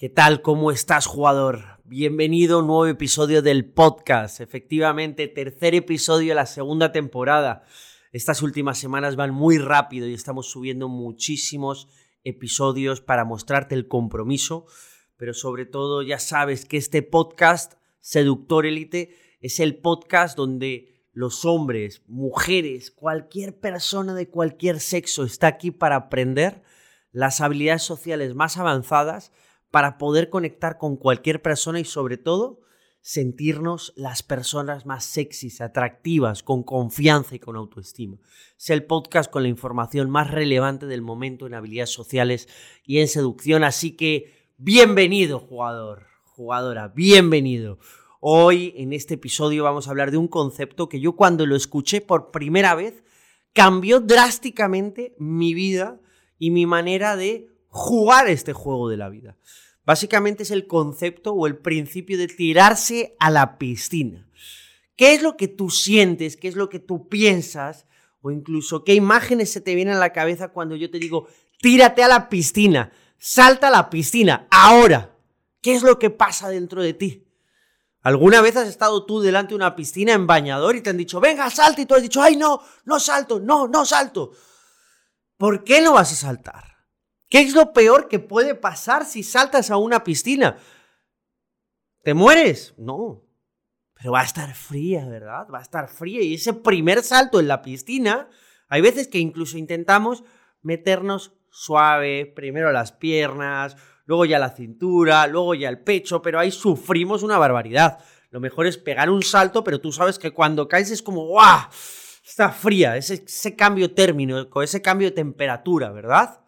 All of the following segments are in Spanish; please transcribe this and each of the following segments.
¿Qué tal? ¿Cómo estás, jugador? Bienvenido a un nuevo episodio del podcast. Efectivamente, tercer episodio de la segunda temporada. Estas últimas semanas van muy rápido y estamos subiendo muchísimos episodios para mostrarte el compromiso, pero sobre todo ya sabes que este podcast, Seductor Elite, es el podcast donde los hombres, mujeres, cualquier persona de cualquier sexo está aquí para aprender las habilidades sociales más avanzadas para poder conectar con cualquier persona y sobre todo sentirnos las personas más sexys, atractivas, con confianza y con autoestima. Es el podcast con la información más relevante del momento en habilidades sociales y en seducción, así que bienvenido jugador, jugadora, bienvenido. Hoy en este episodio vamos a hablar de un concepto que yo cuando lo escuché por primera vez cambió drásticamente mi vida y mi manera de jugar este juego de la vida. Básicamente es el concepto o el principio de tirarse a la piscina. ¿Qué es lo que tú sientes? ¿Qué es lo que tú piensas? O incluso qué imágenes se te vienen a la cabeza cuando yo te digo, tírate a la piscina, salta a la piscina, ahora. ¿Qué es lo que pasa dentro de ti? ¿Alguna vez has estado tú delante de una piscina en bañador y te han dicho, venga, salta? Y tú has dicho, ay, no, no salto, no, no salto. ¿Por qué no vas a saltar? ¿Qué es lo peor que puede pasar si saltas a una piscina? ¿Te mueres? No. Pero va a estar fría, ¿verdad? Va a estar fría. Y ese primer salto en la piscina, hay veces que incluso intentamos meternos suave, primero las piernas, luego ya la cintura, luego ya el pecho, pero ahí sufrimos una barbaridad. Lo mejor es pegar un salto, pero tú sabes que cuando caes es como ¡guau! Está fría, ese, cambio término, ese cambio de temperatura, ¿verdad?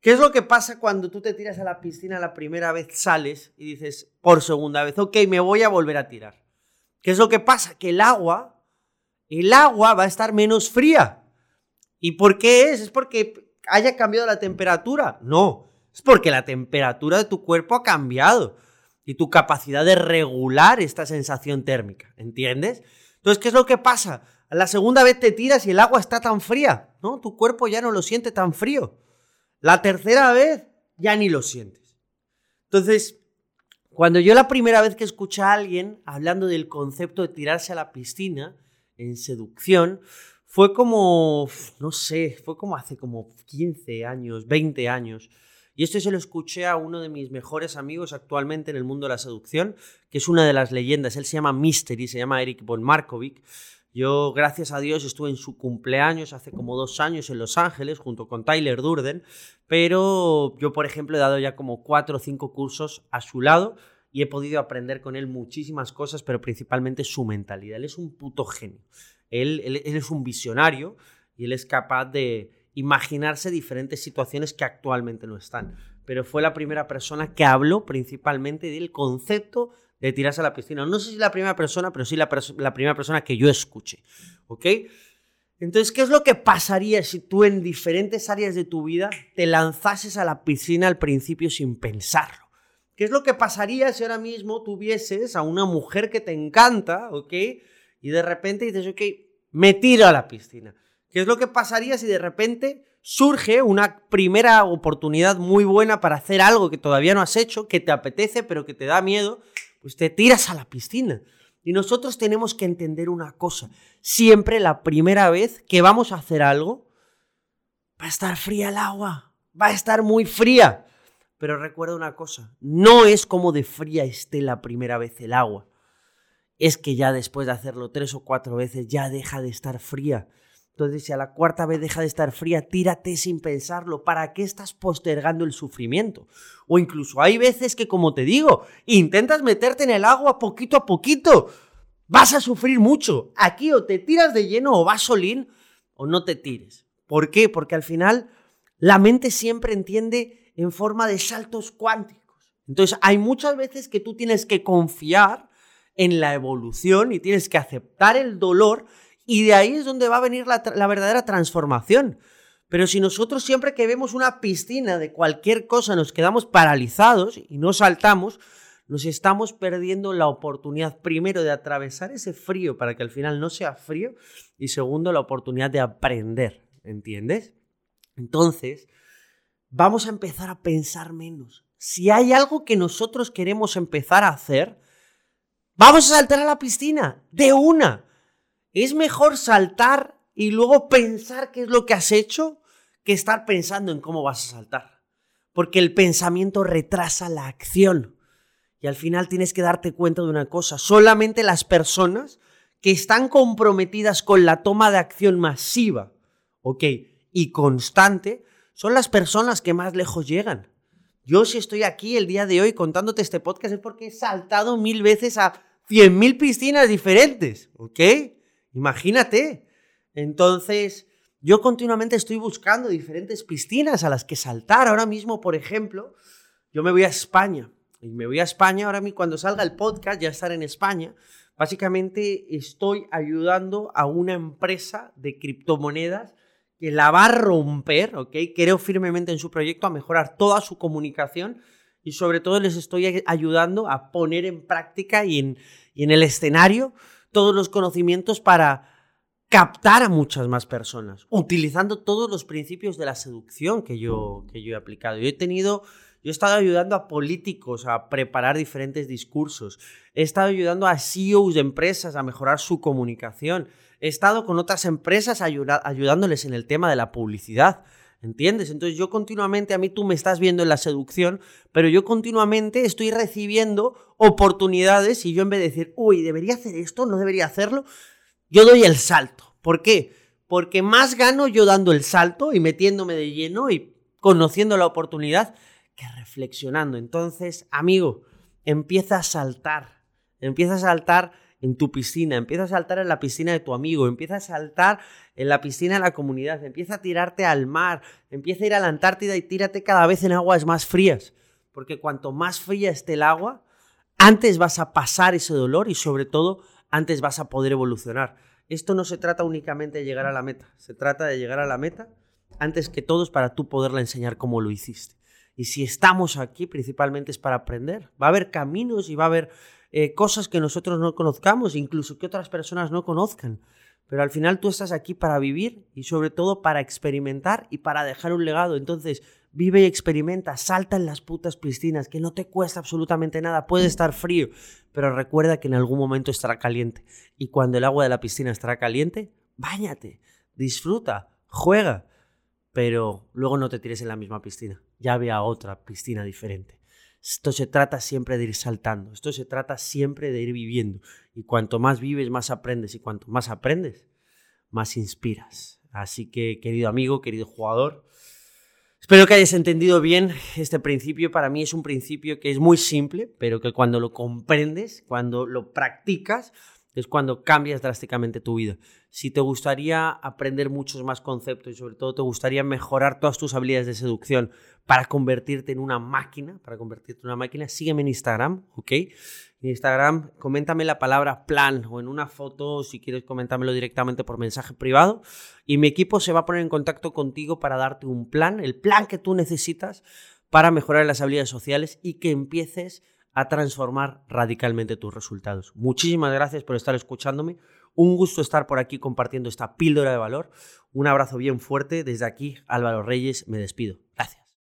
¿Qué es lo que pasa cuando tú te tiras a la piscina la primera vez, sales y dices por segunda vez, ok, me voy a volver a tirar? ¿Qué es lo que pasa? Que el agua, el agua va a estar menos fría. ¿Y por qué es? ¿Es porque haya cambiado la temperatura? No, es porque la temperatura de tu cuerpo ha cambiado y tu capacidad de regular esta sensación térmica, ¿entiendes? Entonces, ¿qué es lo que pasa? La segunda vez te tiras y el agua está tan fría, ¿no? Tu cuerpo ya no lo siente tan frío. La tercera vez ya ni lo sientes. Entonces, cuando yo la primera vez que escuché a alguien hablando del concepto de tirarse a la piscina en seducción, fue como, no sé, fue como hace como 15 años, 20 años. Y esto se lo escuché a uno de mis mejores amigos actualmente en el mundo de la seducción, que es una de las leyendas. Él se llama Mystery, se llama Eric von Markovic. Yo, gracias a Dios, estuve en su cumpleaños hace como dos años en Los Ángeles junto con Tyler Durden, pero yo, por ejemplo, he dado ya como cuatro o cinco cursos a su lado y he podido aprender con él muchísimas cosas, pero principalmente su mentalidad. Él es un puto genio. Él, él, él es un visionario y él es capaz de imaginarse diferentes situaciones que actualmente no están. Pero fue la primera persona que habló principalmente del concepto de tirarse a la piscina. No sé si la primera persona, pero sí la, la primera persona que yo escuché. ¿Ok? Entonces, ¿qué es lo que pasaría si tú en diferentes áreas de tu vida te lanzases a la piscina al principio sin pensarlo? ¿Qué es lo que pasaría si ahora mismo tuvieses a una mujer que te encanta, ¿ok? Y de repente dices, ok, me tiro a la piscina. ¿Qué es lo que pasaría si de repente surge una primera oportunidad muy buena para hacer algo que todavía no has hecho, que te apetece, pero que te da miedo? Pues te tiras a la piscina. Y nosotros tenemos que entender una cosa. Siempre la primera vez que vamos a hacer algo, va a estar fría el agua. Va a estar muy fría. Pero recuerda una cosa, no es como de fría esté la primera vez el agua. Es que ya después de hacerlo tres o cuatro veces ya deja de estar fría. Entonces, si a la cuarta vez deja de estar fría, tírate sin pensarlo. ¿Para qué estás postergando el sufrimiento? O incluso hay veces que, como te digo, intentas meterte en el agua poquito a poquito. Vas a sufrir mucho. Aquí o te tiras de lleno o vas solín o no te tires. ¿Por qué? Porque al final la mente siempre entiende en forma de saltos cuánticos. Entonces, hay muchas veces que tú tienes que confiar en la evolución y tienes que aceptar el dolor y de ahí es donde va a venir la, verdadera transformación. Pero si nosotros siempre que vemos una piscina de cualquier cosa nos quedamos paralizados y no saltamos, nos estamos perdiendo la oportunidad primero de atravesar ese frío para que al final no sea frío y segundo la oportunidad de aprender, ¿entiendes? Entonces, vamos a empezar a pensar menos. si hay algo que nosotros queremos empezar a hacer, vamos a saltar a la piscina, de una. Es mejor saltar y luego pensar qué es lo que has hecho que estar pensando en cómo vas a saltar. Porque el pensamiento retrasa la acción. Y al final tienes que darte cuenta de una cosa, solamente las personas que están comprometidas con la toma de acción masiva, ¿ok? Y constante, son las personas que más lejos llegan. Yo si estoy aquí el día de hoy contándote este podcast es porque he saltado mil veces a cien mil piscinas diferentes, ¿ok? Imagínate. Entonces, yo continuamente estoy buscando diferentes piscinas a las que saltar. Ahora mismo, por ejemplo, yo me voy a España. Y me voy a España, ahora mismo cuando salga el podcast, ya estar en España. Básicamente estoy ayudando a una empresa de criptomonedas que la va a romper, ¿ok? Creo firmemente en su proyecto a mejorar toda su comunicación y sobre todo les estoy ayudando a poner en práctica y en, y en el escenario todos los conocimientos para captar a muchas más personas, utilizando todos los principios de la seducción que yo, que yo he aplicado. Yo he tenido, yo he estado ayudando a políticos a preparar diferentes discursos, he estado ayudando a CEOs de empresas a mejorar su comunicación, he estado con otras empresas ayudándoles en el tema de la publicidad. ¿Entiendes? Entonces yo continuamente, a mí tú me estás viendo en la seducción, pero yo continuamente estoy recibiendo oportunidades y yo en vez de decir, uy, debería hacer esto, no debería hacerlo, yo doy el salto. ¿Por qué? Porque más gano yo dando el salto y metiéndome de lleno y conociendo la oportunidad que reflexionando. Entonces, amigo, empieza a saltar, empieza a saltar en tu piscina, empieza a saltar en la piscina de tu amigo, empieza a saltar en la piscina de la comunidad, empieza a tirarte al mar, empieza a ir a la Antártida y tírate cada vez en aguas más frías, porque cuanto más fría esté el agua, antes vas a pasar ese dolor y sobre todo antes vas a poder evolucionar. Esto no se trata únicamente de llegar a la meta, se trata de llegar a la meta antes que todos para tú poderla enseñar cómo lo hiciste. Y si estamos aquí principalmente es para aprender. Va a haber caminos y va a haber eh, cosas que nosotros no conozcamos, incluso que otras personas no conozcan. Pero al final tú estás aquí para vivir y sobre todo para experimentar y para dejar un legado. Entonces, vive y experimenta, salta en las putas piscinas, que no te cuesta absolutamente nada, puede estar frío, pero recuerda que en algún momento estará caliente. Y cuando el agua de la piscina estará caliente, báñate, disfruta, juega, pero luego no te tires en la misma piscina, ya ve a otra piscina diferente. Esto se trata siempre de ir saltando, esto se trata siempre de ir viviendo. Y cuanto más vives, más aprendes. Y cuanto más aprendes, más inspiras. Así que, querido amigo, querido jugador, espero que hayas entendido bien este principio. Para mí es un principio que es muy simple, pero que cuando lo comprendes, cuando lo practicas, es cuando cambias drásticamente tu vida. Si te gustaría aprender muchos más conceptos y sobre todo te gustaría mejorar todas tus habilidades de seducción para convertirte en una máquina, para convertirte en una máquina, sígueme en Instagram, ¿ok? En Instagram, coméntame la palabra plan o en una foto, si quieres coméntamelo directamente por mensaje privado y mi equipo se va a poner en contacto contigo para darte un plan, el plan que tú necesitas para mejorar las habilidades sociales y que empieces a transformar radicalmente tus resultados. Muchísimas gracias por estar escuchándome. Un gusto estar por aquí compartiendo esta píldora de valor. Un abrazo bien fuerte. Desde aquí, Álvaro Reyes, me despido. Gracias.